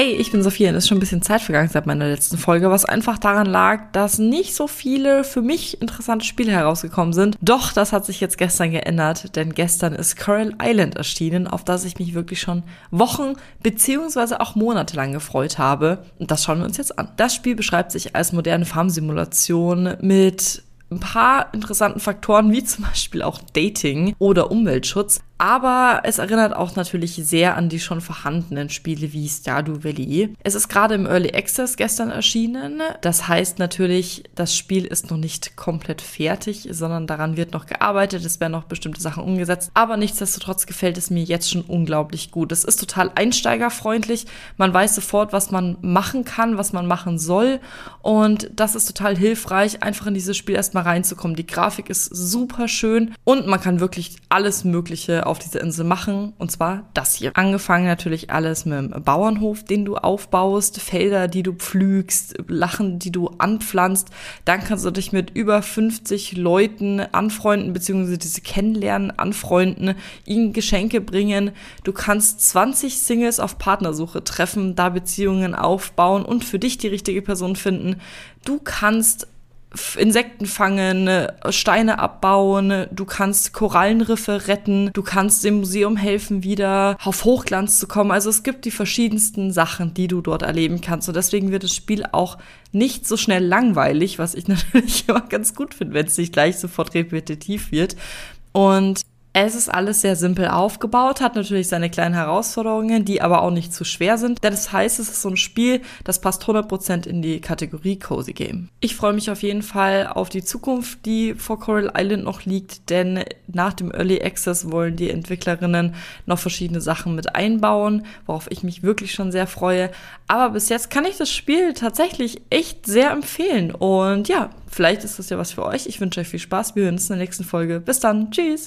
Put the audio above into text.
Hey, ich bin Sophia und es ist schon ein bisschen Zeit vergangen seit meiner letzten Folge, was einfach daran lag, dass nicht so viele für mich interessante Spiele herausgekommen sind. Doch, das hat sich jetzt gestern geändert, denn gestern ist Coral Island erschienen, auf das ich mich wirklich schon Wochen beziehungsweise auch Monate lang gefreut habe. Und das schauen wir uns jetzt an. Das Spiel beschreibt sich als moderne Farmsimulation mit ein paar interessanten Faktoren, wie zum Beispiel auch Dating oder Umweltschutz. Aber es erinnert auch natürlich sehr an die schon vorhandenen Spiele wie Stardew Valley. Es ist gerade im Early Access gestern erschienen. Das heißt natürlich, das Spiel ist noch nicht komplett fertig, sondern daran wird noch gearbeitet. Es werden noch bestimmte Sachen umgesetzt. Aber nichtsdestotrotz gefällt es mir jetzt schon unglaublich gut. Es ist total einsteigerfreundlich. Man weiß sofort, was man machen kann, was man machen soll. Und das ist total hilfreich, einfach in dieses Spiel erstmal reinzukommen. Die Grafik ist super schön und man kann wirklich alles Mögliche auf dieser Insel machen. Und zwar das hier. Angefangen natürlich alles mit dem Bauernhof, den du aufbaust, Felder, die du pflügst, Lachen, die du anpflanzt. Dann kannst du dich mit über 50 Leuten anfreunden, beziehungsweise diese kennenlernen, anfreunden, ihnen Geschenke bringen. Du kannst 20 Singles auf Partnersuche treffen, da Beziehungen aufbauen und für dich die richtige Person finden. Du kannst Insekten fangen, Steine abbauen, du kannst Korallenriffe retten, du kannst dem Museum helfen, wieder auf Hochglanz zu kommen. Also es gibt die verschiedensten Sachen, die du dort erleben kannst. Und deswegen wird das Spiel auch nicht so schnell langweilig, was ich natürlich immer ganz gut finde, wenn es nicht gleich sofort repetitiv wird. Und es ist alles sehr simpel aufgebaut, hat natürlich seine kleinen Herausforderungen, die aber auch nicht zu schwer sind. Denn das heißt, es ist so ein Spiel, das passt 100% in die Kategorie Cozy Game. Ich freue mich auf jeden Fall auf die Zukunft, die vor Coral Island noch liegt, denn nach dem Early Access wollen die Entwicklerinnen noch verschiedene Sachen mit einbauen, worauf ich mich wirklich schon sehr freue. Aber bis jetzt kann ich das Spiel tatsächlich echt sehr empfehlen. Und ja, vielleicht ist das ja was für euch. Ich wünsche euch viel Spaß. Wir hören uns in der nächsten Folge. Bis dann. Tschüss.